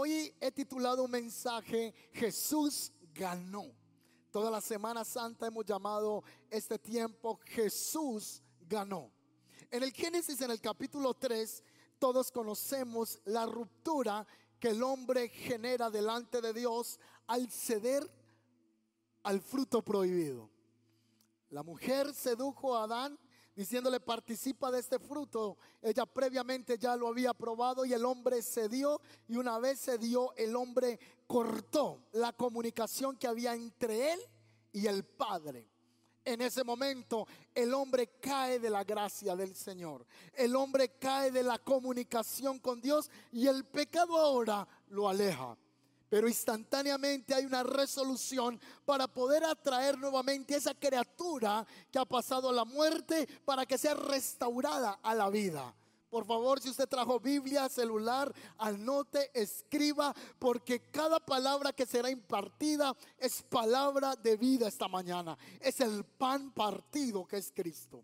Hoy he titulado un mensaje, Jesús ganó. Toda la Semana Santa hemos llamado este tiempo Jesús ganó. En el Génesis, en el capítulo 3, todos conocemos la ruptura que el hombre genera delante de Dios al ceder al fruto prohibido. La mujer sedujo a Adán diciéndole participa de este fruto. Ella previamente ya lo había probado y el hombre cedió y una vez cedió el hombre cortó la comunicación que había entre él y el Padre. En ese momento el hombre cae de la gracia del Señor. El hombre cae de la comunicación con Dios y el pecado ahora lo aleja. Pero instantáneamente hay una resolución para poder atraer nuevamente esa criatura que ha pasado la muerte para que sea restaurada a la vida. Por favor, si usted trajo Biblia, celular, anote, escriba, porque cada palabra que será impartida es palabra de vida esta mañana. Es el pan partido que es Cristo.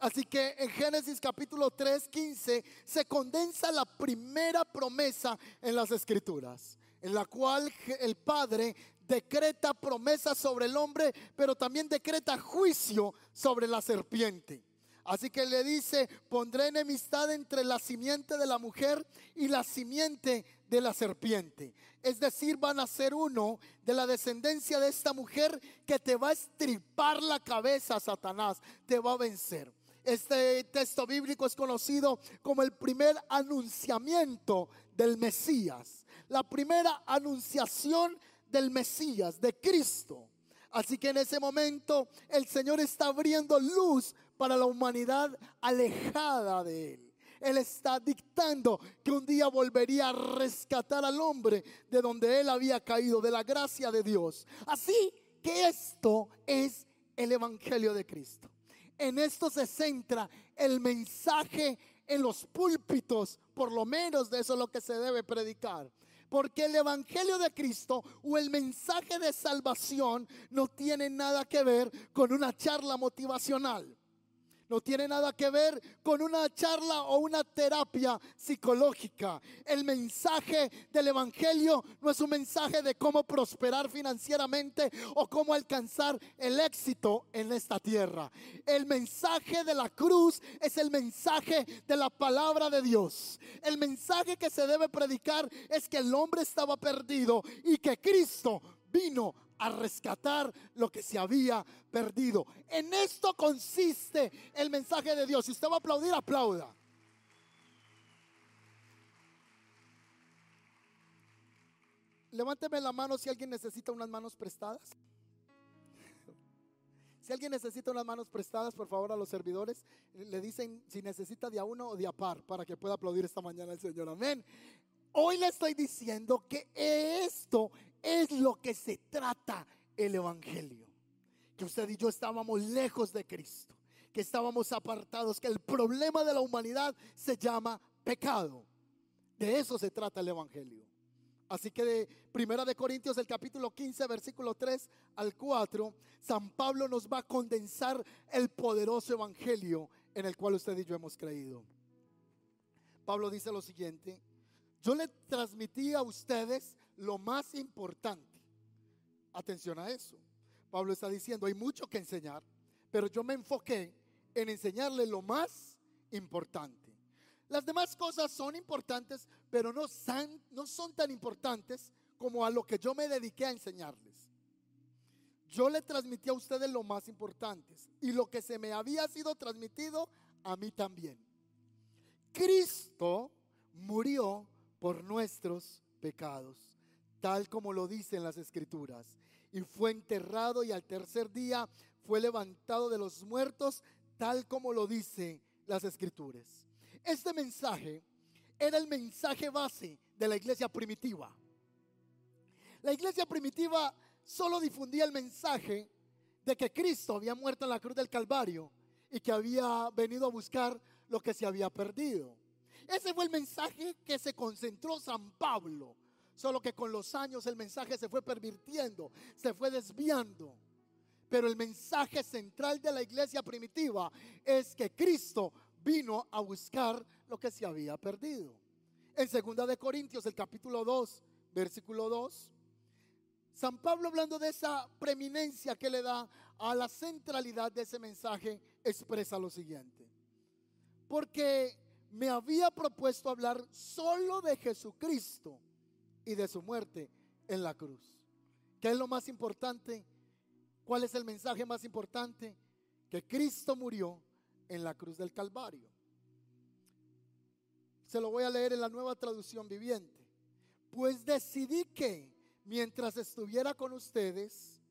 Así que en Génesis capítulo 3, 15 se condensa la primera promesa en las escrituras en la cual el Padre decreta promesa sobre el hombre, pero también decreta juicio sobre la serpiente. Así que le dice, pondré enemistad entre la simiente de la mujer y la simiente de la serpiente. Es decir, van a ser uno de la descendencia de esta mujer que te va a estripar la cabeza, Satanás, te va a vencer. Este texto bíblico es conocido como el primer anunciamiento del Mesías la primera anunciación del Mesías, de Cristo. Así que en ese momento el Señor está abriendo luz para la humanidad alejada de Él. Él está dictando que un día volvería a rescatar al hombre de donde Él había caído, de la gracia de Dios. Así que esto es el Evangelio de Cristo. En esto se centra el mensaje en los púlpitos, por lo menos de eso es lo que se debe predicar. Porque el Evangelio de Cristo o el mensaje de salvación no tiene nada que ver con una charla motivacional. No tiene nada que ver con una charla o una terapia psicológica. El mensaje del Evangelio no es un mensaje de cómo prosperar financieramente o cómo alcanzar el éxito en esta tierra. El mensaje de la cruz es el mensaje de la palabra de Dios. El mensaje que se debe predicar es que el hombre estaba perdido y que Cristo vino a rescatar lo que se había perdido. En esto consiste el mensaje de Dios. Si usted va a aplaudir, aplauda. Levánteme la mano si alguien necesita unas manos prestadas. Si alguien necesita unas manos prestadas, por favor a los servidores le dicen si necesita de a uno o de a par para que pueda aplaudir esta mañana el Señor. Amén. Hoy le estoy diciendo que esto es lo que se trata el Evangelio. Que usted y yo estábamos lejos de Cristo, que estábamos apartados, que el problema de la humanidad se llama pecado. De eso se trata el Evangelio. Así que de Primera de Corintios, el capítulo 15, versículo 3 al 4, San Pablo nos va a condensar el poderoso Evangelio en el cual usted y yo hemos creído. Pablo dice lo siguiente, yo le transmití a ustedes lo más importante. Atención a eso. Pablo está diciendo, hay mucho que enseñar, pero yo me enfoqué en enseñarle lo más importante. Las demás cosas son importantes, pero no son, no son tan importantes como a lo que yo me dediqué a enseñarles. Yo le transmití a ustedes lo más importante y lo que se me había sido transmitido a mí también. Cristo murió por nuestros pecados tal como lo dicen las escrituras. Y fue enterrado y al tercer día fue levantado de los muertos, tal como lo dicen las escrituras. Este mensaje era el mensaje base de la iglesia primitiva. La iglesia primitiva solo difundía el mensaje de que Cristo había muerto en la cruz del Calvario y que había venido a buscar lo que se había perdido. Ese fue el mensaje que se concentró San Pablo Solo que con los años el mensaje se fue pervirtiendo, se fue desviando. Pero el mensaje central de la iglesia primitiva es que Cristo vino a buscar lo que se había perdido. En segunda de Corintios, el capítulo 2, versículo 2. San Pablo hablando de esa preeminencia que le da a la centralidad de ese mensaje, expresa lo siguiente. Porque me había propuesto hablar solo de Jesucristo y de su muerte en la cruz. ¿Qué es lo más importante? ¿Cuál es el mensaje más importante? Que Cristo murió en la cruz del Calvario. Se lo voy a leer en la nueva traducción viviente. Pues decidí que mientras estuviera con ustedes,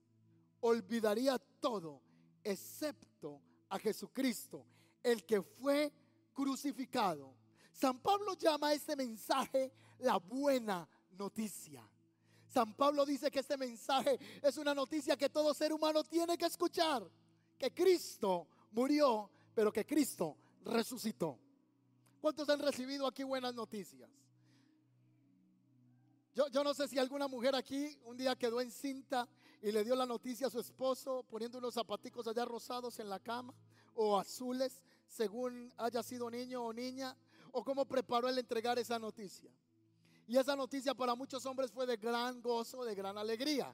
olvidaría todo, excepto a Jesucristo, el que fue crucificado. San Pablo llama a este mensaje la buena noticia. San Pablo dice que este mensaje es una noticia que todo ser humano tiene que escuchar. Que Cristo murió, pero que Cristo resucitó. ¿Cuántos han recibido aquí buenas noticias? Yo, no sé si alguna mujer aquí un día quedó encinta y le dio la noticia a su esposo poniendo unos zapaticos allá rosados en la cama o azules según haya sido niño o niña o cómo preparó el entregar esa noticia. Y esa noticia para muchos hombres fue de gran gozo, de gran alegría.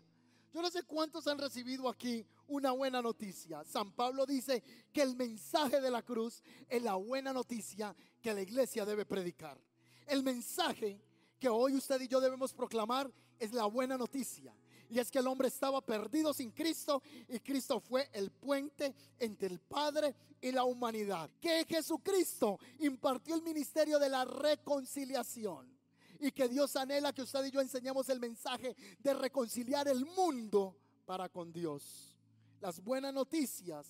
Yo no sé cuántos han recibido aquí una buena noticia. San Pablo dice que el mensaje de la cruz es la buena noticia que la iglesia debe predicar. El mensaje que hoy usted y yo debemos proclamar es la buena noticia. Y es que el hombre estaba perdido sin Cristo y Cristo fue el puente entre el Padre y la humanidad. Que Jesucristo impartió el ministerio de la reconciliación. Y que Dios anhela que usted y yo enseñemos el mensaje de reconciliar el mundo para con Dios. Las buenas noticias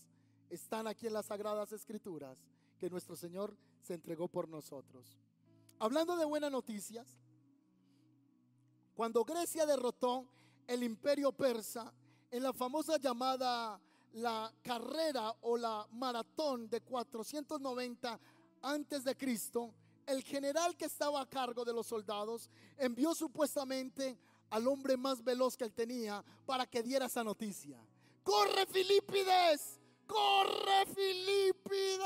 están aquí en las Sagradas Escrituras que nuestro Señor se entregó por nosotros. Hablando de buenas noticias, cuando Grecia derrotó el imperio persa en la famosa llamada la carrera o la maratón de 490 antes de Cristo, el general que estaba a cargo de los soldados envió supuestamente al hombre más veloz que él tenía para que diera esa noticia. ¡Corre Filipides! ¡Corre Filipides!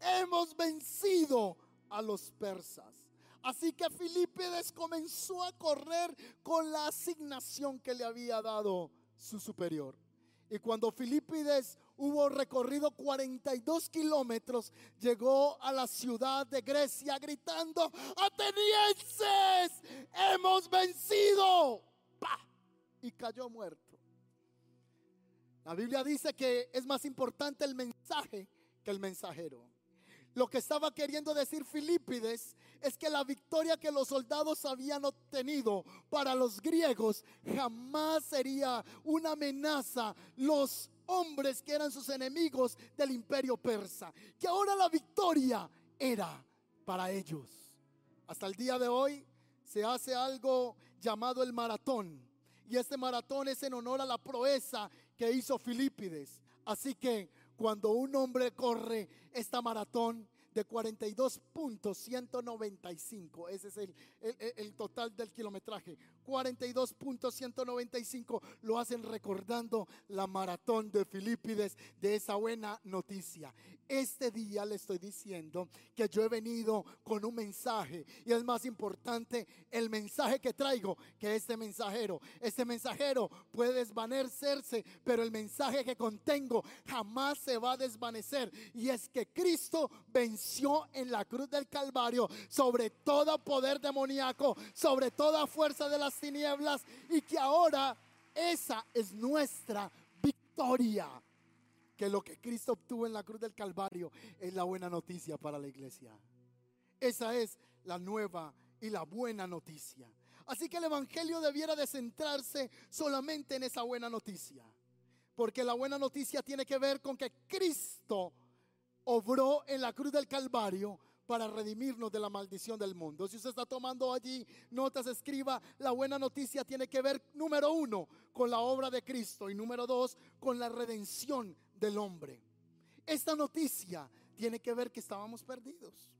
Hemos vencido a los persas. Así que Filipides comenzó a correr con la asignación que le había dado su superior. Y cuando Filipides hubo recorrido 42 kilómetros, llegó a la ciudad de Grecia gritando, atenienses, hemos vencido. Y cayó muerto. La Biblia dice que es más importante el mensaje que el mensajero. Lo que estaba queriendo decir Filipides es que la victoria que los soldados habían obtenido para los griegos jamás sería una amenaza. Los hombres que eran sus enemigos del imperio persa, que ahora la victoria era para ellos. Hasta el día de hoy se hace algo llamado el maratón. Y este maratón es en honor a la proeza que hizo Filipides. Así que cuando un hombre corre esta maratón, de 42.195. Ese es el, el, total del kilometraje. 42.195 lo hacen recordando la maratón de Filipides de esa buena noticia. Este día le estoy diciendo que yo he venido con un mensaje y es más importante el mensaje que traigo que este mensajero. Este mensajero puede desvanecerse, pero el mensaje que contengo jamás se va a desvanecer y es que Cristo venció en la cruz del Calvario sobre todo poder demoníaco, sobre toda fuerza de las tinieblas y que ahora esa es nuestra victoria que lo que Cristo obtuvo en la cruz del Calvario es la buena noticia para la iglesia. Esa es la nueva y la buena noticia. Así que el Evangelio debiera de centrarse solamente en esa buena noticia. Porque la buena noticia tiene que ver con que Cristo obró en la cruz del Calvario para redimirnos de la maldición del mundo. Si usted está tomando allí notas, escriba, la buena noticia tiene que ver, número uno, con la obra de Cristo y número dos, con la redención del hombre. Esta noticia tiene que ver que estábamos perdidos.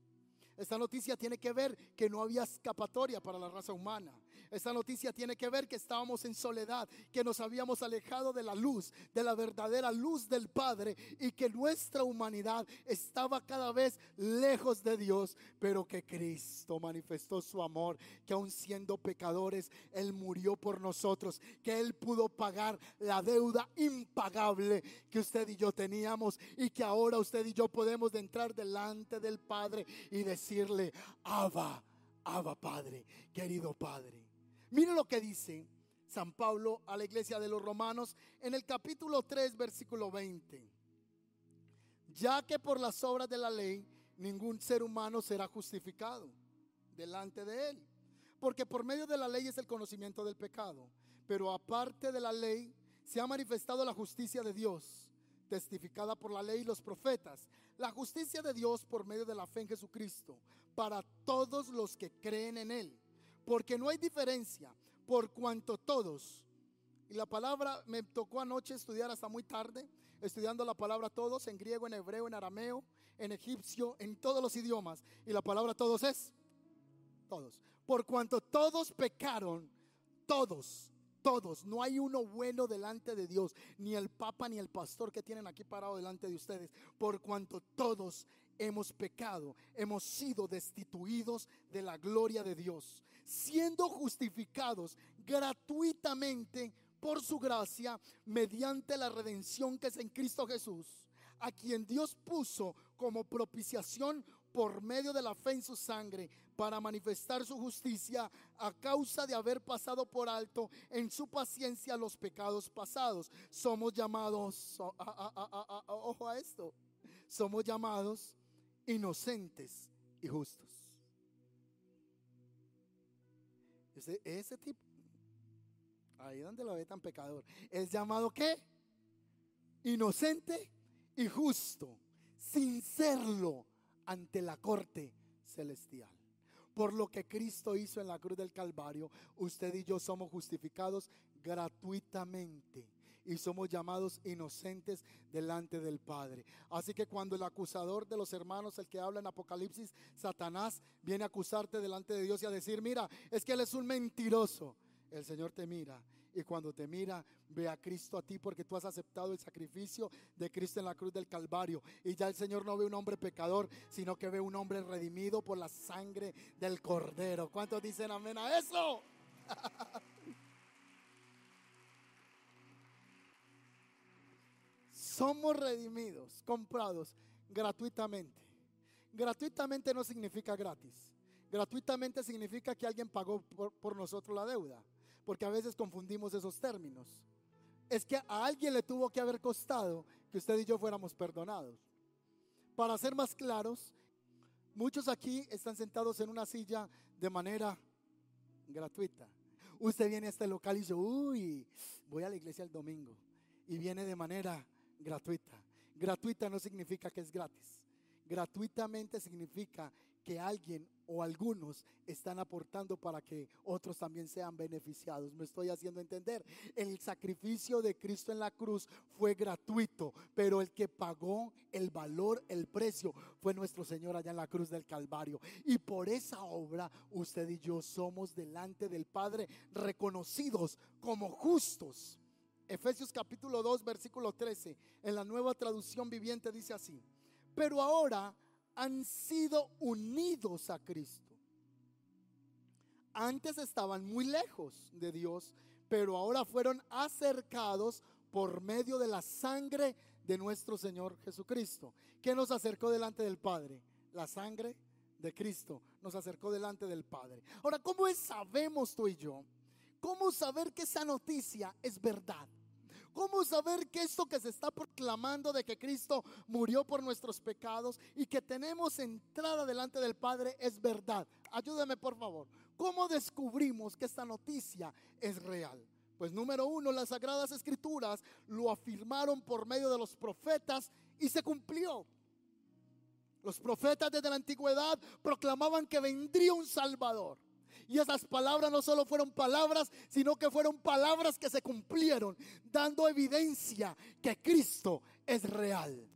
Esta noticia tiene que ver que no había escapatoria para la raza humana. Esta noticia tiene que ver que estábamos en soledad, que nos habíamos alejado de la luz, de la verdadera luz del Padre y que nuestra humanidad estaba cada vez lejos de Dios, pero que Cristo manifestó su amor, que aun siendo pecadores, Él murió por nosotros, que Él pudo pagar la deuda impagable que usted y yo teníamos y que ahora usted y yo podemos entrar delante del Padre y decir, decirle, Abba, Abba Padre, querido Padre. Mire lo que dice San Pablo a la iglesia de los romanos en el capítulo 3, versículo 20. Ya que por las obras de la ley ningún ser humano será justificado delante de él. Porque por medio de la ley es el conocimiento del pecado. Pero aparte de la ley se ha manifestado la justicia de Dios testificada por la ley y los profetas, la justicia de Dios por medio de la fe en Jesucristo, para todos los que creen en Él. Porque no hay diferencia, por cuanto todos, y la palabra me tocó anoche estudiar hasta muy tarde, estudiando la palabra todos en griego, en hebreo, en arameo, en egipcio, en todos los idiomas. Y la palabra todos es todos. Por cuanto todos pecaron, todos todos, no hay uno bueno delante de Dios, ni el papa ni el pastor que tienen aquí parado delante de ustedes, por cuanto todos hemos pecado, hemos sido destituidos de la gloria de Dios, siendo justificados gratuitamente por su gracia mediante la redención que es en Cristo Jesús, a quien Dios puso como propiciación por medio de la fe en su sangre para manifestar su justicia a causa de haber pasado por alto en su paciencia los pecados pasados. Somos llamados, ojo a esto, somos llamados inocentes y justos. Ese, ese tipo, ahí donde lo ve tan pecador, es llamado qué? Inocente y justo, sin serlo ante la corte celestial. Por lo que Cristo hizo en la cruz del Calvario, usted y yo somos justificados gratuitamente y somos llamados inocentes delante del Padre. Así que cuando el acusador de los hermanos, el que habla en Apocalipsis, Satanás, viene a acusarte delante de Dios y a decir, mira, es que él es un mentiroso, el Señor te mira y cuando te mira, ve a Cristo a ti porque tú has aceptado el sacrificio de Cristo en la cruz del Calvario. Y ya el Señor no ve un hombre pecador, sino que ve un hombre redimido por la sangre del Cordero. ¿Cuántos dicen amén a eso? Somos redimidos, comprados gratuitamente. Gratuitamente no significa gratis. Gratuitamente significa que alguien pagó por, nosotros la deuda porque a veces confundimos esos términos. Es que a alguien le tuvo que haber costado que usted y yo fuéramos perdonados. Para ser más claros, muchos aquí están sentados en una silla de manera gratuita. Usted viene a este local y dice, uy, voy a la iglesia el domingo. Y viene de manera gratuita. Gratuita no significa que es gratis. Gratuitamente significa que alguien o algunos están aportando para que otros también sean beneficiados. Me estoy haciendo entender. El sacrificio de Cristo en la cruz fue gratuito, pero el que pagó el valor, el precio, fue nuestro Señor allá en la cruz del Calvario. Y por esa obra usted y yo somos delante del Padre reconocidos como justos. Efesios capítulo 2, versículo 13, en la nueva traducción viviente dice así, pero ahora han sido unidos a Cristo. Antes estaban muy lejos de Dios, pero ahora fueron acercados por medio de la sangre de nuestro Señor Jesucristo, que nos acercó delante del Padre. La sangre de Cristo nos acercó delante del Padre. Ahora, ¿cómo sabemos tú y yo? ¿Cómo saber que esa noticia es verdad? ¿Cómo saber que esto que se está proclamando de que Cristo murió por nuestros pecados y que tenemos entrada delante del Padre es verdad? Ayúdame por favor. ¿Cómo descubrimos que esta noticia es real? Pues número uno, las sagradas escrituras lo afirmaron por medio de los profetas y se cumplió. Los profetas desde la antigüedad proclamaban que vendría un Salvador. Y esas palabras no solo fueron palabras, sino que fueron palabras que se cumplieron, dando evidencia que Cristo es real.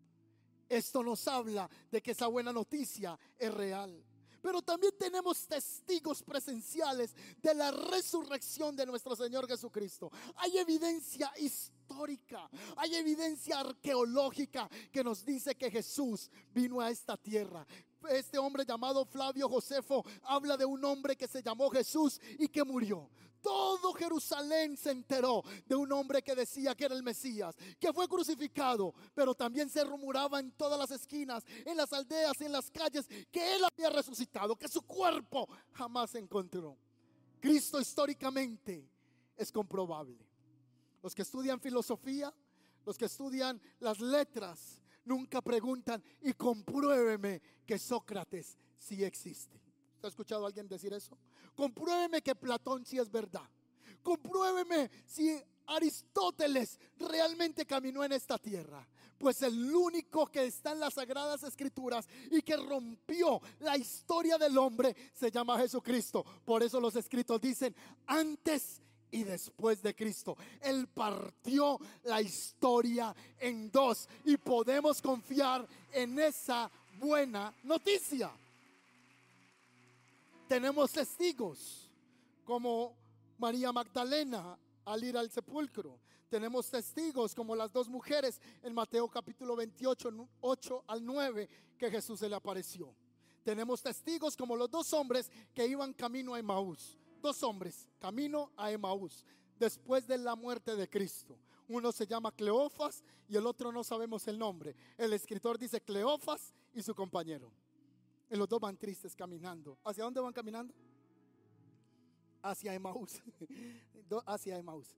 Esto nos habla de que esa buena noticia es real. pero también tenemos testigos presenciales de la resurrección de nuestro Señor Jesucristo. Hay evidencia histórica, hay evidencia arqueológica que nos dice que Jesús vino a esta tierra. Este hombre llamado Flavio Josefo habla de un hombre que se llamó Jesús y que murió. Todo Jerusalén se enteró de un hombre que decía que era el Mesías, que fue crucificado, pero también se rumoraba en todas las esquinas, en las aldeas, en las calles, que él había resucitado, que su cuerpo jamás se encontró. Cristo históricamente es comprobable. Los que estudian filosofía, los que estudian las letras, nunca preguntan y compruébeme que Sócrates sí existe. ¿Ha escuchado alguien decir eso? Compruébeme que Platón sí es verdad. Compruébeme si Aristóteles realmente caminó en esta tierra. Pues el único que está en las sagradas escrituras y que rompió la historia del hombre se llama Jesucristo. Por eso los escritos dicen antes y después de Cristo. Él partió la historia en dos y podemos confiar en esa buena noticia tenemos testigos como María Magdalena al ir al sepulcro. Tenemos testigos como las dos mujeres en Mateo capítulo 28, 8 al 9, que Jesús se le apareció. Tenemos testigos como los dos hombres que iban camino a Emaús. Dos hombres, camino a Emaús, después de la muerte de Cristo. Uno se llama Cleofas y el otro no sabemos el nombre. El escritor dice Cleofas y su compañero. Y los dos van tristes caminando. ¿Hacia dónde van caminando? Hacia Emaús. Hacia Emaús.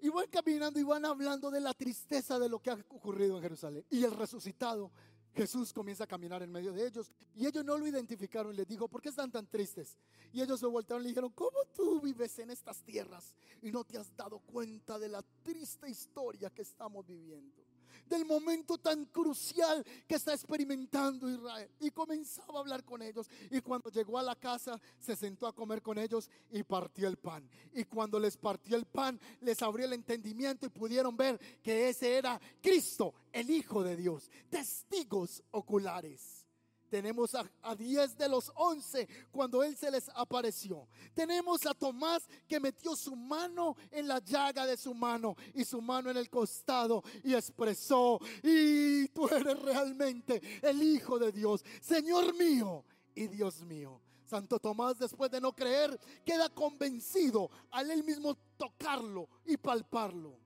Y van caminando y van hablando de la tristeza de lo que ha ocurrido en Jerusalén. Y el resucitado, Jesús comienza a caminar en medio de ellos. Y ellos no lo identificaron. Les dijo, ¿por qué están tan tristes? Y ellos se voltearon y le dijeron, ¿cómo tú vives en estas tierras y no te has dado cuenta de la triste historia que estamos viviendo? Del momento tan crucial que está experimentando Israel. Y comenzaba a hablar con ellos. Y cuando llegó a la casa, se sentó a comer con ellos y partió el pan. Y cuando les partió el pan, les abrió el entendimiento y pudieron ver que ese era Cristo, el Hijo de Dios. Testigos oculares. Tenemos a, 10 de los 11 cuando Él se les apareció. Tenemos a Tomás que metió su mano en la llaga de su mano y su mano en el costado y expresó, y tú eres realmente el Hijo de Dios, Señor mío y Dios mío. Santo Tomás, después de no creer, queda convencido al él mismo tocarlo y palparlo.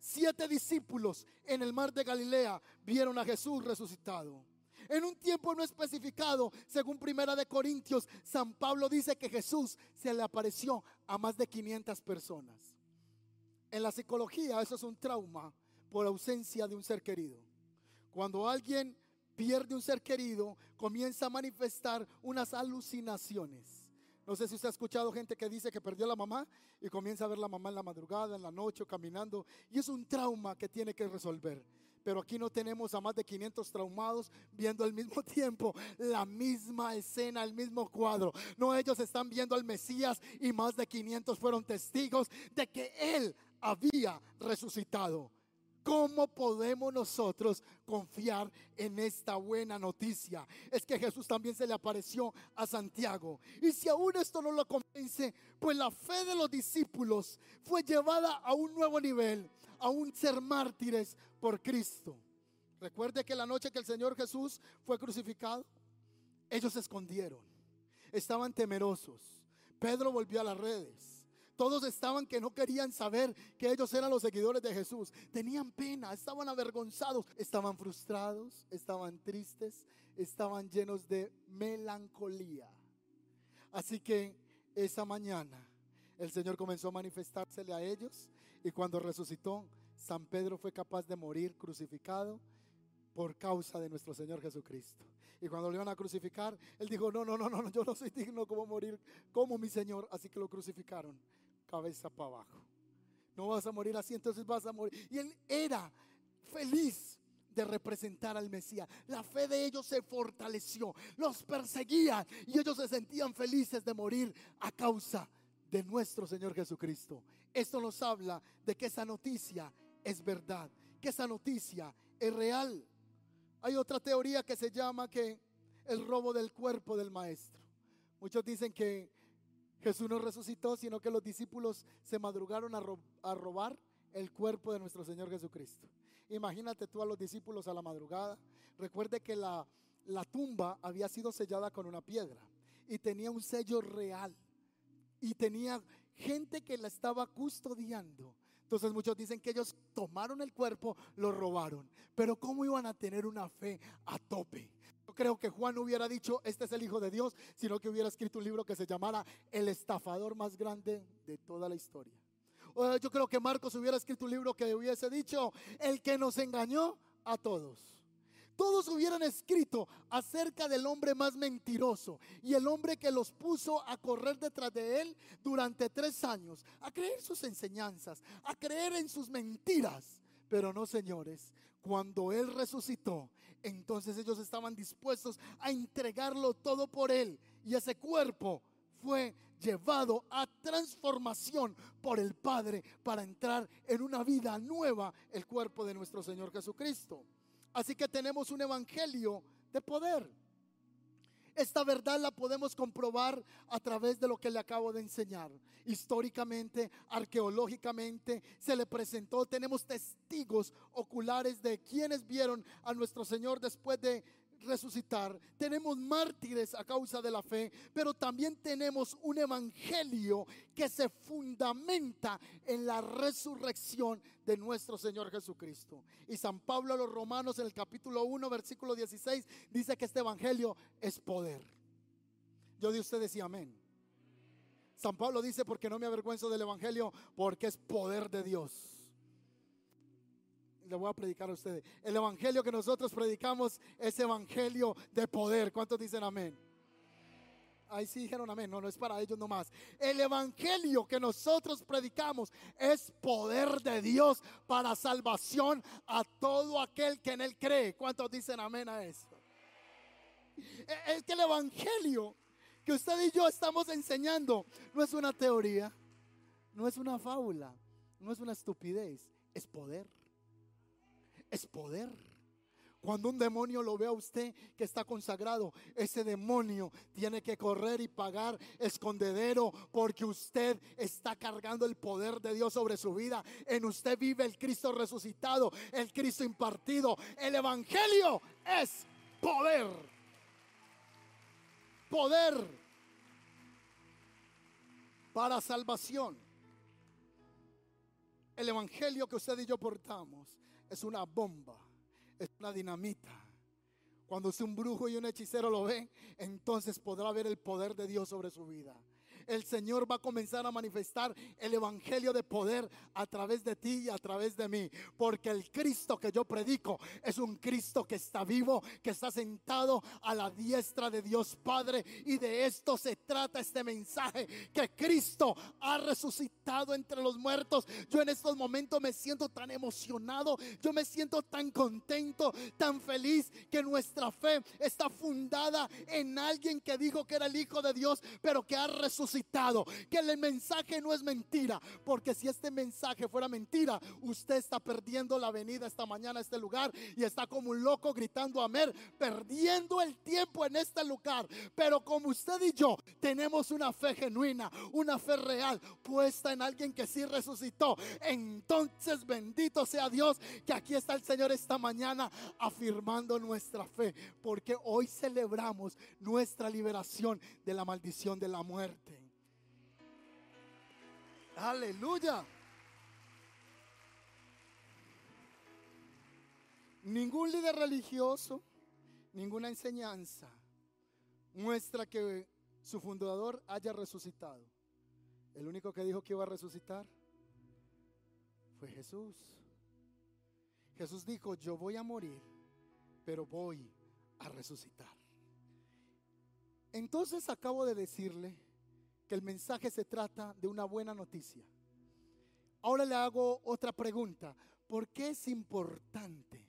Siete discípulos en el mar de Galilea vieron a Jesús resucitado. En un tiempo no especificado, según Primera de Corintios, San Pablo dice que Jesús se le apareció a más de 500 personas. En la psicología eso es un trauma por ausencia de un ser querido. Cuando alguien pierde un ser querido, comienza a manifestar unas alucinaciones. No sé si usted ha escuchado gente que dice que perdió a la mamá y comienza a ver la mamá en la madrugada, en la noche, caminando. Y es un trauma que tiene que resolver pero aquí no tenemos a más de 500 traumados viendo al mismo tiempo la misma escena, el mismo cuadro. No, ellos están viendo al Mesías y más de 500 fueron testigos de que Él había resucitado. ¿Cómo podemos nosotros confiar en esta buena noticia? Es que Jesús también se le apareció a Santiago. Y si aún esto no lo convence, pues la fe de los discípulos fue llevada a un nuevo nivel aún ser mártires por Cristo. Recuerde que la noche que el Señor Jesús fue crucificado, ellos se escondieron, estaban temerosos. Pedro volvió a las redes. Todos estaban que no querían saber que ellos eran los seguidores de Jesús. Tenían pena, estaban avergonzados, estaban frustrados, estaban tristes, estaban llenos de melancolía. Así que esa mañana el Señor comenzó a manifestársele a ellos y cuando resucitó, San Pedro fue capaz de morir crucificado por causa de nuestro Señor Jesucristo. Y cuando le iban a crucificar, él dijo, no, no, no, no, yo no soy digno como morir como mi Señor. Así que lo crucificaron cabeza para abajo. No vas a morir así, entonces vas a morir. Y él era feliz de representar al Mesías. La fe de ellos se fortaleció, los perseguían y ellos se sentían felices de morir a causa de nuestro Señor Jesucristo. Esto nos habla de que esa noticia es verdad, que esa noticia es real. Hay otra teoría que se llama que el robo del cuerpo del maestro. Muchos dicen que Jesús no resucitó, sino que los discípulos se madrugaron a, robar el cuerpo de nuestro Señor Jesucristo. Imagínate tú a los discípulos a la madrugada. Recuerde que la, la tumba había sido sellada con una piedra y tenía un sello real y tenía gente que la estaba custodiando. Entonces muchos dicen que ellos tomaron el cuerpo, lo robaron. Pero ¿cómo iban a tener una fe a tope? Yo creo que Juan hubiera dicho, este es el Hijo de Dios, sino que hubiera escrito un libro que se llamara El estafador más grande de toda la historia. yo creo que Marcos hubiera escrito un libro que hubiese dicho, el que nos engañó a todos todos hubieran escrito acerca del hombre más mentiroso y el hombre que los puso a correr detrás de él durante tres años, a creer sus enseñanzas, a creer en sus mentiras. Pero no, señores, cuando Él resucitó, entonces ellos estaban dispuestos a entregarlo todo por Él. Y ese cuerpo fue llevado a transformación por el Padre para entrar en una vida nueva, el cuerpo de nuestro Señor Jesucristo. Así que tenemos un evangelio de poder. Esta verdad la podemos comprobar a través de lo que le acabo de enseñar. Históricamente, arqueológicamente, se le presentó, tenemos testigos oculares de quienes vieron a nuestro Señor después de resucitar, tenemos mártires a causa de la fe, pero también tenemos un evangelio que se fundamenta en la resurrección de nuestro Señor Jesucristo. Y San Pablo a los romanos en el capítulo 1, versículo 16, dice que este evangelio es poder. Yo de ustedes y amén. San Pablo dice, porque no me avergüenzo del evangelio, porque es poder de Dios le voy a predicar a ustedes. El evangelio que nosotros predicamos es evangelio de poder. ¿Cuántos dicen amén? Ahí sí dijeron amén, no, no es para ellos nomás. El evangelio que nosotros predicamos es poder de Dios para salvación a todo aquel que en él cree. ¿Cuántos dicen amén a eso? E, es que el evangelio que usted y yo estamos enseñando no es una teoría, no es una fábula, no es una estupidez, es poder es poder. Cuando un demonio lo ve a usted que está consagrado, ese demonio tiene que correr y pagar escondedero porque usted está cargando el poder de Dios sobre su vida. En usted vive el Cristo resucitado, el Cristo impartido. El Evangelio es poder. Poder para salvación. El Evangelio que usted y yo portamos es una bomba, es una dinamita. Cuando un brujo y un hechicero lo ve, entonces podrá ver el poder de Dios sobre su vida el Señor va a comenzar a manifestar el Evangelio de poder a través de ti y a través de mí. Porque el Cristo que yo predico es un Cristo que está vivo, que está sentado a la diestra de Dios Padre. Y de esto se trata este mensaje, que Cristo ha resucitado entre los muertos. Yo en estos momentos me siento tan emocionado, yo me siento tan contento, tan feliz que nuestra fe está fundada en alguien que dijo que era el Hijo de Dios, pero que ha resucitado que el mensaje no es mentira, porque si este mensaje fuera mentira, usted está perdiendo la venida esta mañana a este lugar y está como un loco gritando amén, perdiendo el tiempo en este lugar. Pero como usted y yo tenemos una fe genuina, una fe real, puesta en alguien que sí resucitó, entonces bendito sea Dios que aquí está el Señor esta mañana afirmando nuestra fe, porque hoy celebramos nuestra liberación de la maldición de la muerte. Aleluya. Ningún líder religioso, ninguna enseñanza muestra que su fundador haya resucitado. El único que dijo que iba a resucitar fue Jesús. Jesús dijo, yo voy a morir, pero voy a resucitar. Entonces acabo de decirle que el mensaje se trata de una buena noticia. Ahora le hago otra pregunta. ¿Por qué es importante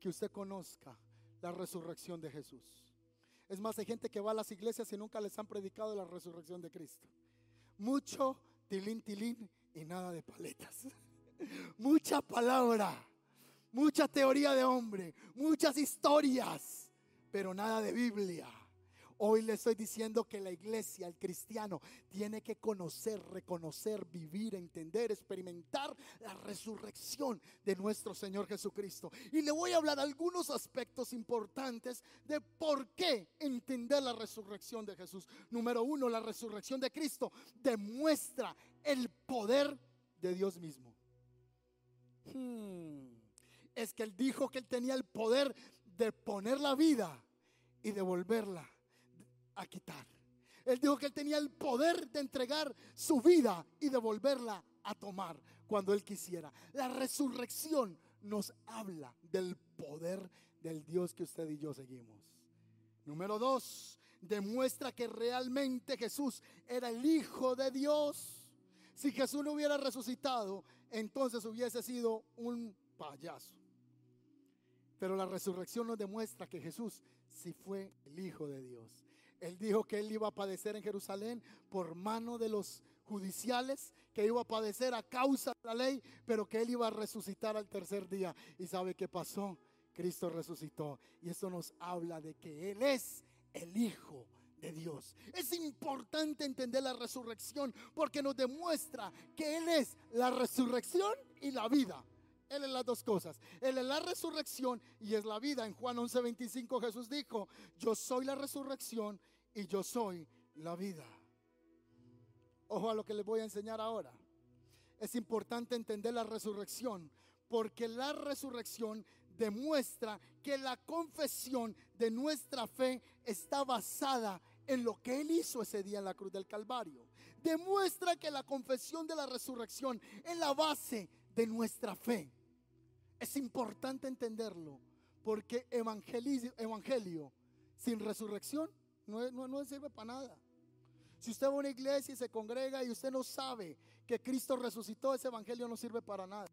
que usted conozca la resurrección de Jesús? Es más, hay gente que va a las iglesias y nunca les han predicado la resurrección de Cristo. Mucho tilín, tilín y nada de paletas. Mucha palabra, mucha teoría de hombre, muchas historias, pero nada de Biblia. Hoy le estoy diciendo que la iglesia, el cristiano, tiene que conocer, reconocer, vivir, entender, experimentar la resurrección de nuestro Señor Jesucristo. Y le voy a hablar algunos aspectos importantes de por qué entender la resurrección de Jesús. Número uno, la resurrección de Cristo demuestra el poder de Dios mismo. Hmm. Es que Él dijo que Él tenía el poder de poner la vida y devolverla a quitar. Él dijo que él tenía el poder de entregar su vida y devolverla a tomar cuando él quisiera. La resurrección nos habla del poder del Dios que usted y yo seguimos. Número dos, demuestra que realmente Jesús era el Hijo de Dios. Si Jesús no hubiera resucitado, entonces hubiese sido un payaso. Pero la resurrección nos demuestra que Jesús sí fue el Hijo de Dios. Él dijo que él iba a padecer en Jerusalén por mano de los judiciales, que iba a padecer a causa de la ley, pero que él iba a resucitar al tercer día. ¿Y sabe qué pasó? Cristo resucitó. Y esto nos habla de que Él es el Hijo de Dios. Es importante entender la resurrección porque nos demuestra que Él es la resurrección y la vida. Él es las dos cosas. Él es la resurrección y es la vida. En Juan 11:25 Jesús dijo, yo soy la resurrección y yo soy la vida. Ojo a lo que les voy a enseñar ahora. Es importante entender la resurrección porque la resurrección demuestra que la confesión de nuestra fe está basada en lo que Él hizo ese día en la cruz del Calvario. Demuestra que la confesión de la resurrección es la base de nuestra fe. Es importante entenderlo, porque evangelio, evangelio sin resurrección no, no, sirve para nada. Si usted va a una iglesia y se congrega y usted no sabe que Cristo resucitó, ese evangelio no sirve para nada.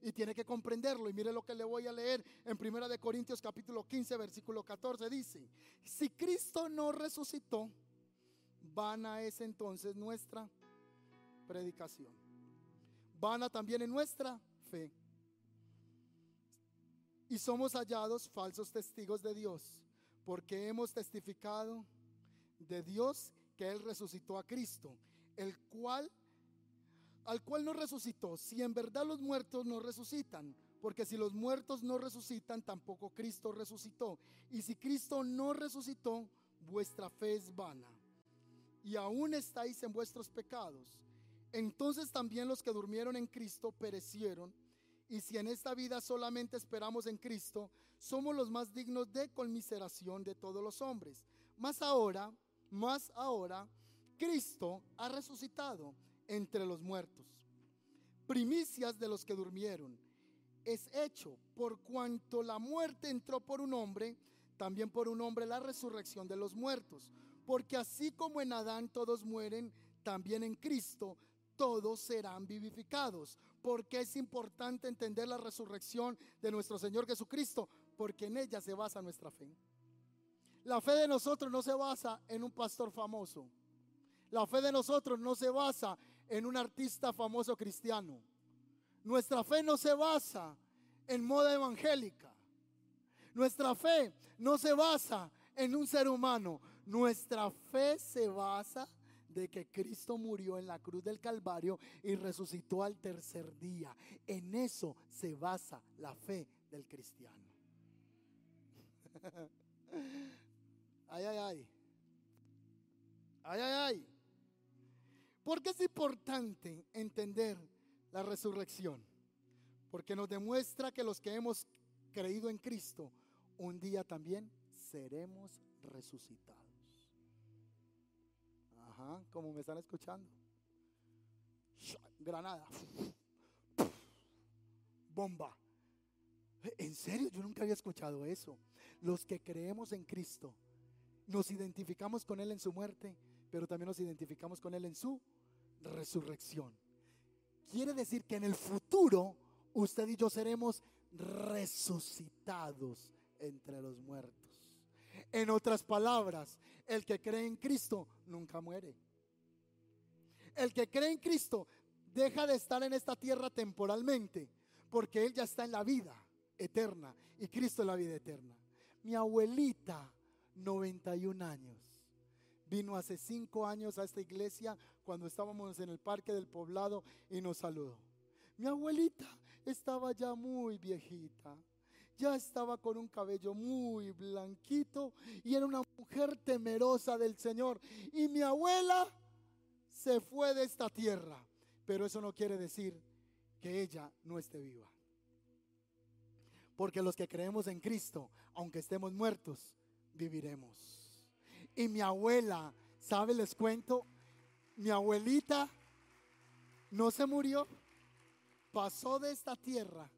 Y tiene que comprenderlo. Y mire lo que le voy a leer en Primera de Corintios capítulo 15, versículo 14. Dice, si Cristo no resucitó, vana es entonces nuestra predicación. Vana también en nuestra fe y somos hallados falsos testigos de Dios, porque hemos testificado de Dios que Él resucitó a Cristo, el cual, al cual no resucitó. Si en verdad los muertos no resucitan, porque si los muertos no resucitan, tampoco Cristo resucitó. Y si Cristo no resucitó, vuestra fe es vana. Y aún estáis en vuestros pecados. Entonces también los que durmieron en Cristo perecieron. Y si en esta vida solamente esperamos en Cristo, somos los más dignos de conmiseración de todos los hombres. Más ahora, más ahora, Cristo ha resucitado entre los muertos. Primicias de los que durmieron. Es hecho por cuanto la muerte entró por un hombre, también por un hombre la resurrección de los muertos. Porque así como en Adán todos mueren, también en Cristo todos serán vivificados. Porque es importante entender la resurrección de nuestro Señor Jesucristo, porque en ella se basa nuestra fe. La fe de nosotros no se basa en un pastor famoso. La fe de nosotros no se basa en un artista famoso cristiano. Nuestra fe no se basa en moda evangélica. Nuestra fe no se basa en un ser humano. Nuestra fe se basa de que Cristo murió en la cruz del Calvario y resucitó al tercer día. En eso se basa la fe del cristiano. ay, ay, ay. Ay, ay, ay. Porque es importante entender la resurrección? Porque nos demuestra que los que hemos creído en Cristo, un día también seremos resucitados. Ajá, como me están escuchando. Granada. Bomba. En serio, yo nunca había escuchado eso. Los que creemos en Cristo, nos identificamos con Él en su muerte, pero también nos identificamos con Él en su resurrección. Quiere decir que en el futuro usted y yo seremos resucitados entre los muertos. En otras palabras, el que cree en Cristo nunca muere. El que cree en Cristo deja de estar en esta tierra temporalmente, porque Él ya está en la vida eterna y Cristo es la vida eterna. Mi abuelita 91 años. Vino hace cinco años a esta iglesia cuando estábamos en el parque del poblado y nos saludó. Mi abuelita estaba ya muy viejita, ya estaba con un cabello muy blanquito y era una mujer temerosa del Señor. Y mi abuela se fue de esta tierra, pero eso no quiere decir que ella no esté viva. Porque los que creemos en Cristo, aunque estemos muertos, viviremos. Y mi abuela, ¿sabe? Les cuento, mi abuelita no se murió, pasó de esta tierra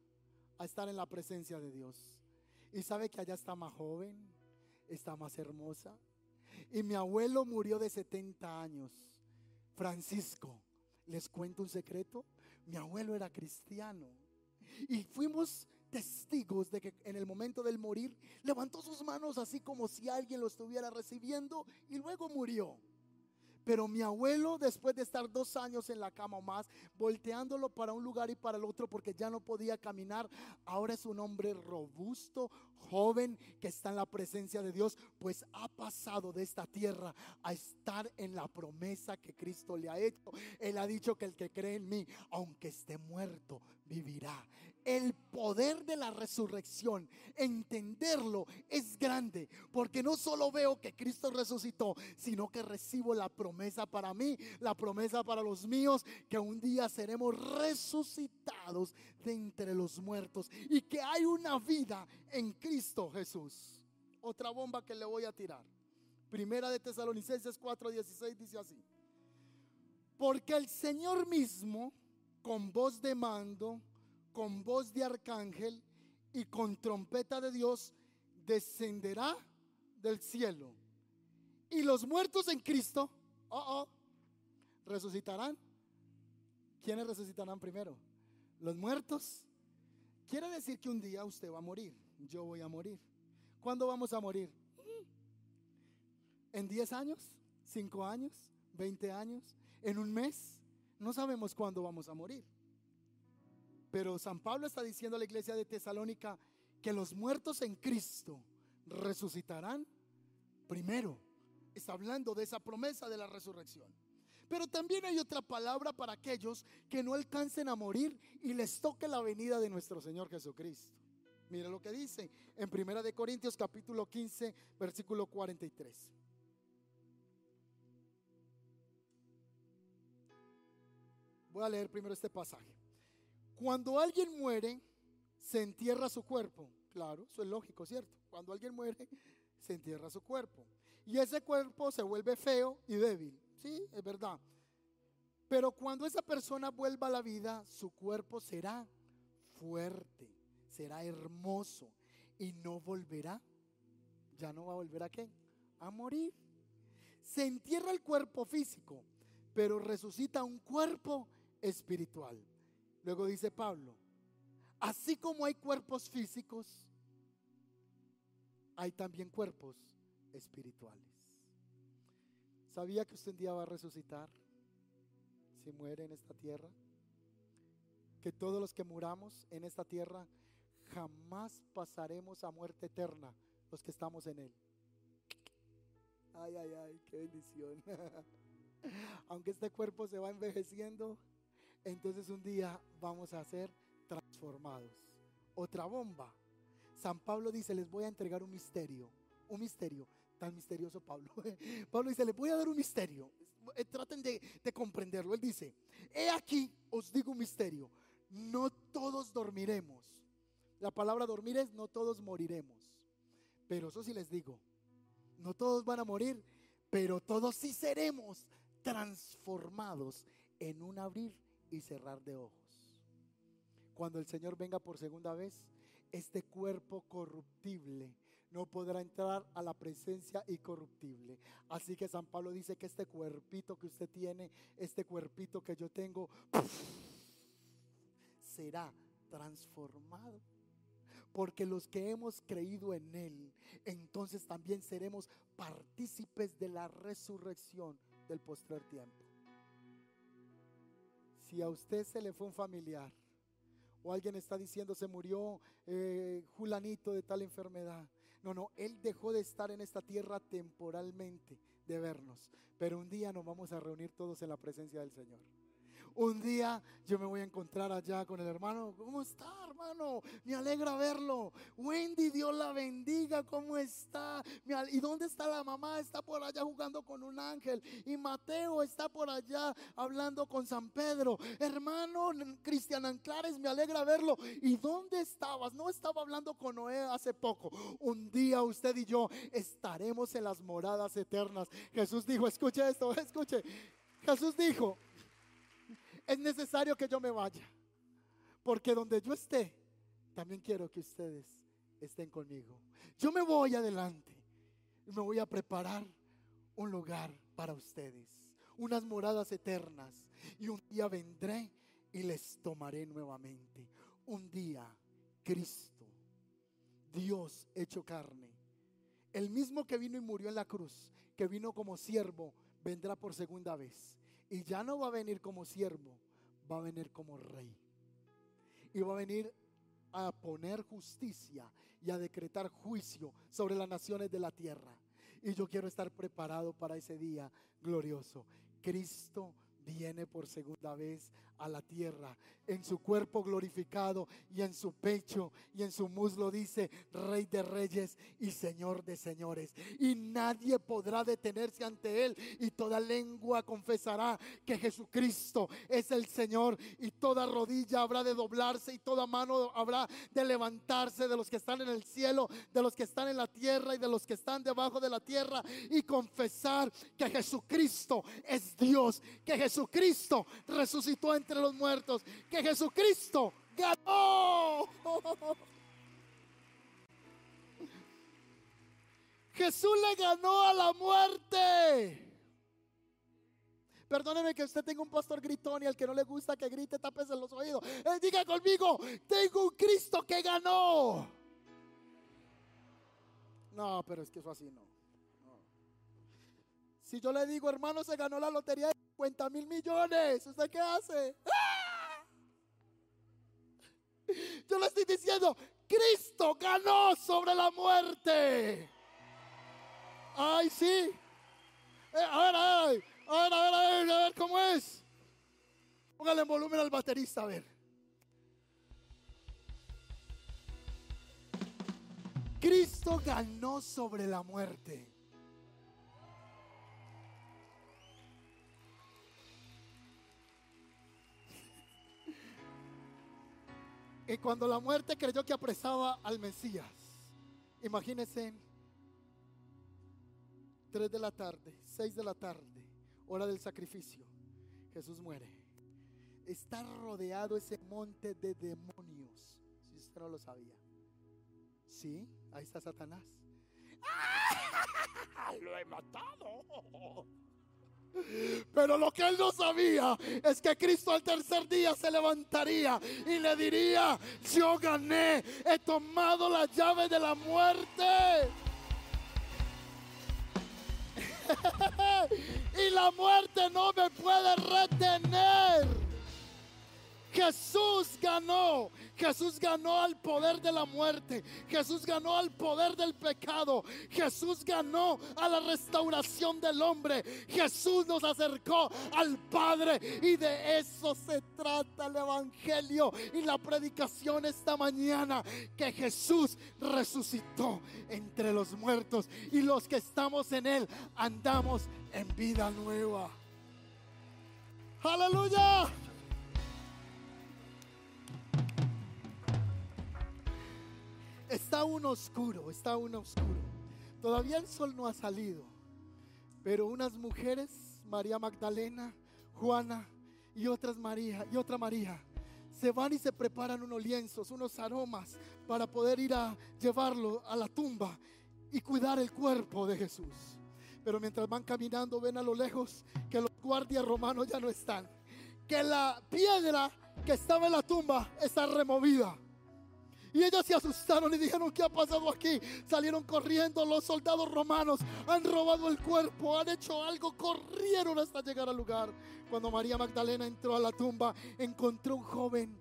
a estar en la presencia de Dios. Y sabe que allá está más joven, está más hermosa. Y mi abuelo murió de 70 años. Francisco, les cuento un secreto. Mi abuelo era cristiano. Y fuimos testigos de que en el momento del morir levantó sus manos así como si alguien lo estuviera recibiendo y luego murió. Pero mi abuelo, después de estar dos años en la cama o más, volteándolo para un lugar y para el otro porque ya no podía caminar, ahora es un hombre robusto, joven, que está en la presencia de Dios, pues ha pasado de esta tierra a estar en la promesa que Cristo le ha hecho. Él ha dicho que el que cree en mí, aunque esté muerto, vivirá el poder de la resurrección, entenderlo es grande, porque no solo veo que Cristo resucitó, sino que recibo la promesa para mí, la promesa para los míos, que un día seremos resucitados de entre los muertos y que hay una vida en Cristo Jesús. Otra bomba que le voy a tirar. Primera de Tesalonicenses 4:16 dice así. Porque el Señor mismo, con voz de mando, con voz de arcángel y con trompeta de Dios descenderá del cielo. Y los muertos en Cristo, oh, oh, resucitarán. ¿Quiénes resucitarán primero? Los muertos. Quiere decir que un día usted va a morir. Yo voy a morir. ¿Cuándo vamos a morir? ¿En 10 años? ¿5 años? ¿20 años? ¿En un mes? No sabemos cuándo vamos a morir. Pero San Pablo está diciendo a la iglesia de Tesalónica que los muertos en Cristo resucitarán primero. Está hablando de esa promesa de la resurrección. Pero también hay otra palabra para aquellos que no alcancen a morir y les toque la venida de nuestro Señor Jesucristo. Mira lo que dice en Primera de Corintios capítulo 15, versículo 43. Voy a leer primero este pasaje. Cuando alguien muere, se entierra su cuerpo. Claro, eso es lógico, ¿cierto? Cuando alguien muere, se entierra su cuerpo. Y ese cuerpo se vuelve feo y débil. Sí, es verdad. Pero cuando esa persona vuelva a la vida, su cuerpo será fuerte, será hermoso y no volverá. Ya no va a volver a qué? A morir. Se entierra el cuerpo físico, pero resucita un cuerpo espiritual. Luego dice Pablo, así como hay cuerpos físicos, hay también cuerpos espirituales. ¿Sabía que usted un día va a resucitar si muere en esta tierra? Que todos los que muramos en esta tierra jamás pasaremos a muerte eterna los que estamos en él. Ay, ay, ay, qué bendición. Aunque este cuerpo se va envejeciendo, entonces un día vamos a ser transformados. Otra bomba. San Pablo dice, les voy a entregar un misterio. Un misterio. Tan misterioso Pablo. Pablo dice, les voy a dar un misterio. Eh, traten de, de comprenderlo. Él dice, he aquí, os digo un misterio. No todos dormiremos. La palabra dormir es no todos moriremos. Pero eso sí les digo, no todos van a morir, pero todos sí seremos transformados en un abrir y cerrar de ojos. Cuando el Señor venga por segunda vez, este cuerpo corruptible no podrá entrar a la presencia incorruptible. Así que San Pablo dice que este cuerpito que usted tiene, este cuerpito que yo tengo, será transformado. Porque los que hemos creído en Él, entonces también seremos partícipes de la resurrección del postrer tiempo. Si a usted se le fue un familiar o alguien está diciendo se murió eh, Julanito de tal enfermedad, No, no, Él dejó de estar en esta tierra temporalmente, de vernos. Pero un día nos vamos a reunir todos en la presencia del Señor. Un día yo me voy a encontrar allá con el hermano. ¿Cómo está, hermano? Me alegra verlo. Wendy, Dios la bendiga. ¿Cómo está? ¿Y dónde está la mamá? Está por allá jugando con un ángel. Y Mateo está por allá hablando con San Pedro. Hermano Cristian Anclares, me alegra verlo. ¿Y dónde estabas? No estaba hablando con Noé hace poco. Un día usted y yo estaremos en las moradas eternas. Jesús dijo, escuche esto, escuche. Jesús dijo, es necesario que yo me vaya. Porque donde yo esté, también quiero que ustedes estén conmigo. Yo me voy adelante y me voy a preparar un lugar para ustedes, unas moradas eternas. Y un día vendré y les tomaré nuevamente. Un día, Cristo, Dios hecho carne, el mismo que vino y murió en la cruz, que vino como siervo, vendrá por segunda vez y ya no va a venir como siervo, va a venir como rey. Y va a venir a poner justicia y a decretar juicio sobre las naciones de la tierra. Y yo quiero estar preparado para ese día glorioso. Cristo viene por segunda vez a la tierra, en su cuerpo glorificado y en su pecho y en su muslo dice, Rey de reyes y Señor de señores. Y nadie podrá detenerse ante él y toda lengua confesará que Jesucristo es el Señor y toda rodilla habrá de doblarse y toda mano habrá de levantarse de los que están en el cielo, de los que están en la tierra y de los que están debajo de la tierra y confesar que Jesucristo es Dios, que Jesucristo resucitó en entre los muertos, que Jesucristo ganó. Jesús le ganó a la muerte. Perdóneme que usted tenga un pastor gritón y al que no le gusta que grite, tapese los oídos. Él diga conmigo, tengo un Cristo que ganó. No, pero es que eso así no. no. Si yo le digo, hermano, se ganó la lotería 50 mil millones. ¿Usted qué hace? ¡Ah! Yo le estoy diciendo, Cristo ganó sobre la muerte. Ay, sí. Eh, a ver, a ver, a ver, a ver, a ver, cómo es. Póngale volumen al baterista, a ver. Cristo ganó sobre la muerte. Y cuando la muerte creyó que apresaba al Mesías, imagínense, 3 de la tarde, 6 de la tarde, hora del sacrificio, Jesús muere. Está rodeado ese monte de demonios, si usted no lo sabía. Sí, ahí está Satanás. ¡Ah! Lo he matado. Pero lo que él no sabía es que Cristo al tercer día se levantaría y le diría, yo gané, he tomado la llave de la muerte. y la muerte no me puede retener. Jesús ganó. Jesús ganó al poder de la muerte. Jesús ganó al poder del pecado. Jesús ganó a la restauración del hombre. Jesús nos acercó al Padre. Y de eso se trata el Evangelio y la predicación esta mañana. Que Jesús resucitó entre los muertos. Y los que estamos en Él andamos en vida nueva. Aleluya. Está aún oscuro, está aún oscuro. Todavía el sol no ha salido. Pero unas mujeres, María Magdalena, Juana y otras María y otra María, se van y se preparan unos lienzos, unos aromas para poder ir a llevarlo a la tumba y cuidar el cuerpo de Jesús. Pero mientras van caminando ven a lo lejos que los guardias romanos ya no están, que la piedra que estaba en la tumba está removida y ellos se asustaron y dijeron, ¿qué ha pasado aquí? Salieron corriendo los soldados romanos, han robado el cuerpo, han hecho algo, corrieron hasta llegar al lugar. Cuando María Magdalena entró a la tumba, encontró un joven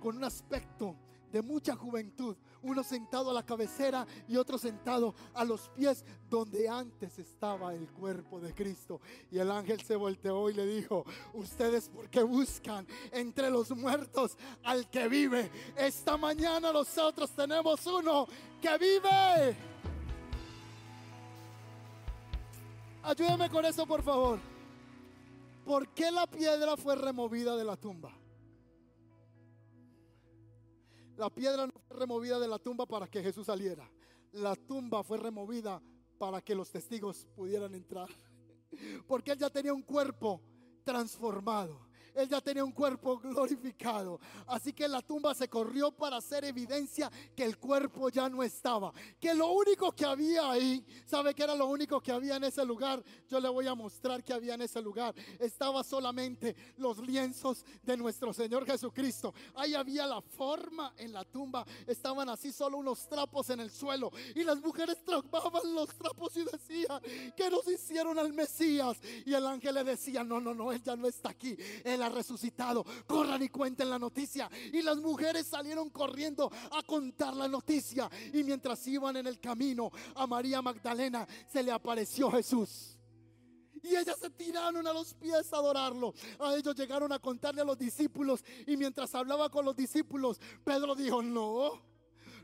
con un aspecto de mucha juventud, uno sentado a la cabecera y otro sentado a los pies donde antes estaba el cuerpo de Cristo. Y el ángel se volteó y le dijo, ustedes porque buscan entre los muertos al que vive. Esta mañana nosotros tenemos uno que vive. Ayúdame con eso, por favor. ¿Por qué la piedra fue removida de la tumba? La piedra no fue removida de la tumba para que Jesús saliera. La tumba fue removida para que los testigos pudieran entrar. Porque él ya tenía un cuerpo transformado. Él ya tenía un cuerpo glorificado. Así que la tumba se corrió para hacer evidencia que el cuerpo ya no estaba. Que lo único que había ahí, ¿sabe qué era lo único que había en ese lugar? Yo le voy a mostrar que había en ese lugar. Estaba solamente los lienzos de nuestro Señor Jesucristo. Ahí había la forma en la tumba. Estaban así solo unos trapos en el suelo. Y las mujeres trababan los trapos y decían, que nos hicieron al Mesías? Y el ángel le decía, no, no, no, él ya no está aquí. Ha resucitado. Corran y cuenten la noticia. Y las mujeres salieron corriendo a contar la noticia. Y mientras iban en el camino a María Magdalena, se le apareció Jesús. Y ellas se tiraron a los pies a adorarlo. A ellos llegaron a contarle a los discípulos. Y mientras hablaba con los discípulos, Pedro dijo, no,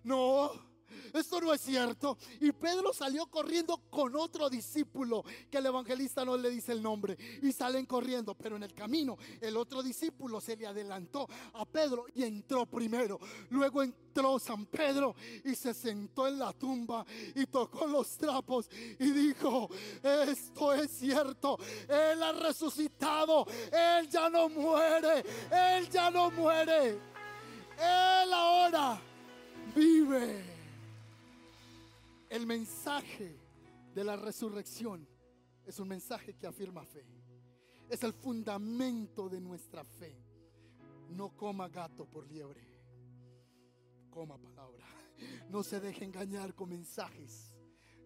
no esto no es cierto. Y Pedro salió corriendo con otro discípulo, que el evangelista no le dice el nombre, y salen corriendo, pero en el camino el otro discípulo se le adelantó a Pedro y entró primero. Luego entró San Pedro y se sentó en la tumba y tocó los trapos y dijo, esto es cierto, Él ha resucitado, Él ya no muere, Él ya no muere, Él ahora vive. El mensaje de la resurrección es un mensaje que afirma fe. Es el fundamento de nuestra fe. No coma gato por liebre. Coma palabra. No se deje engañar con mensajes.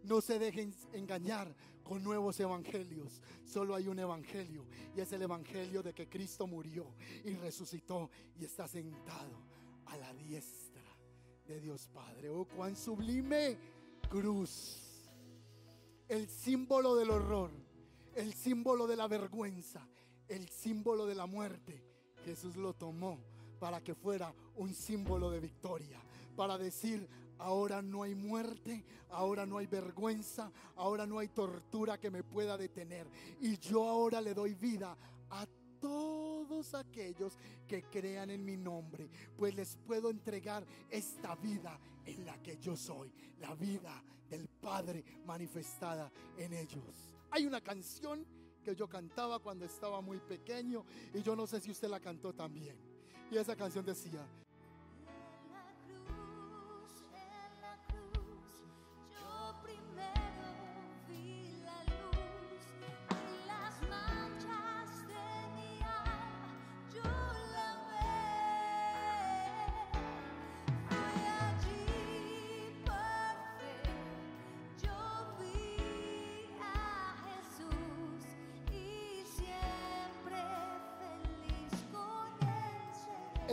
No se dejen engañar con nuevos evangelios. Solo hay un evangelio y es el evangelio de que Cristo murió y resucitó y está sentado a la diestra de Dios Padre. Oh, cuán sublime cruz, el símbolo del horror, el símbolo de la vergüenza, el símbolo de la muerte. Jesús lo tomó para que fuera un símbolo de victoria, para decir, ahora no hay muerte, ahora no hay vergüenza, ahora no hay tortura que me pueda detener. Y yo ahora le doy vida a todos aquellos que crean en mi nombre, pues les puedo entregar esta vida en la que yo soy, la vida del Padre manifestada en ellos. Hay una canción que yo cantaba cuando estaba muy pequeño y yo no sé si usted la cantó también. Y esa canción decía,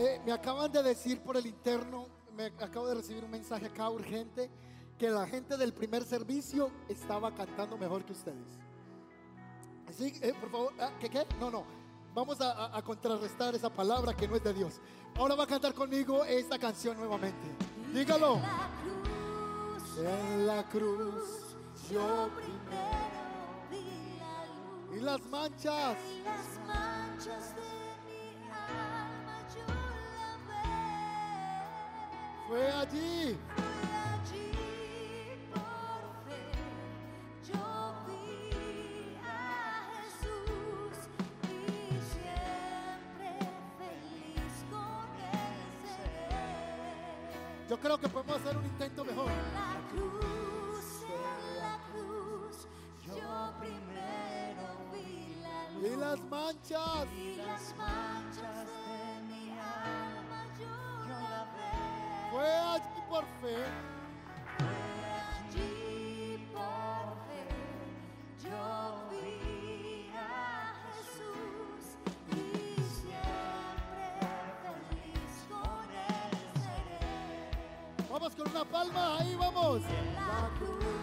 Eh, me acaban de decir por el interno, me acabo de recibir un mensaje acá urgente, que la gente del primer servicio estaba cantando mejor que ustedes. Así, eh, por favor, ah, ¿qué qué? No, no. Vamos a, contrarrestar esa palabra que no es de Dios. Ahora va a cantar conmigo esta canción nuevamente. Dígalo. En la cruz yo primero Y las manchas. Y las manchas él seré. Yo creo que podemos hacer un intento mejor. En la cruz, en la cruz, yo primero vi la luz. Y las manchas Fue allí por fe. Fue allí por fe. Yo vi a Jesús y siempre feliz con él seré. Vamos con una palma, ahí vamos. La cruz,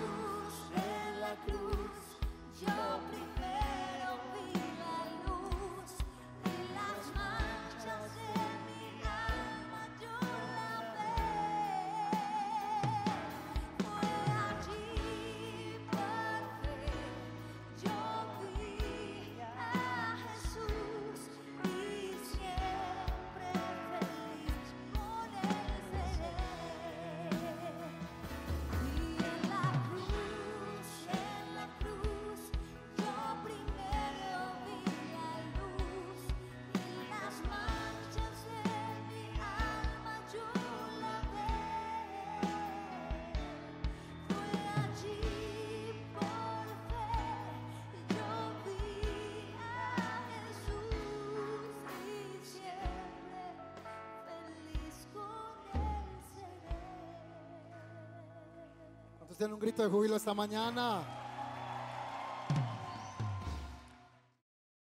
él seré. ¿Cuántos tienen un grito de júbilo esta mañana?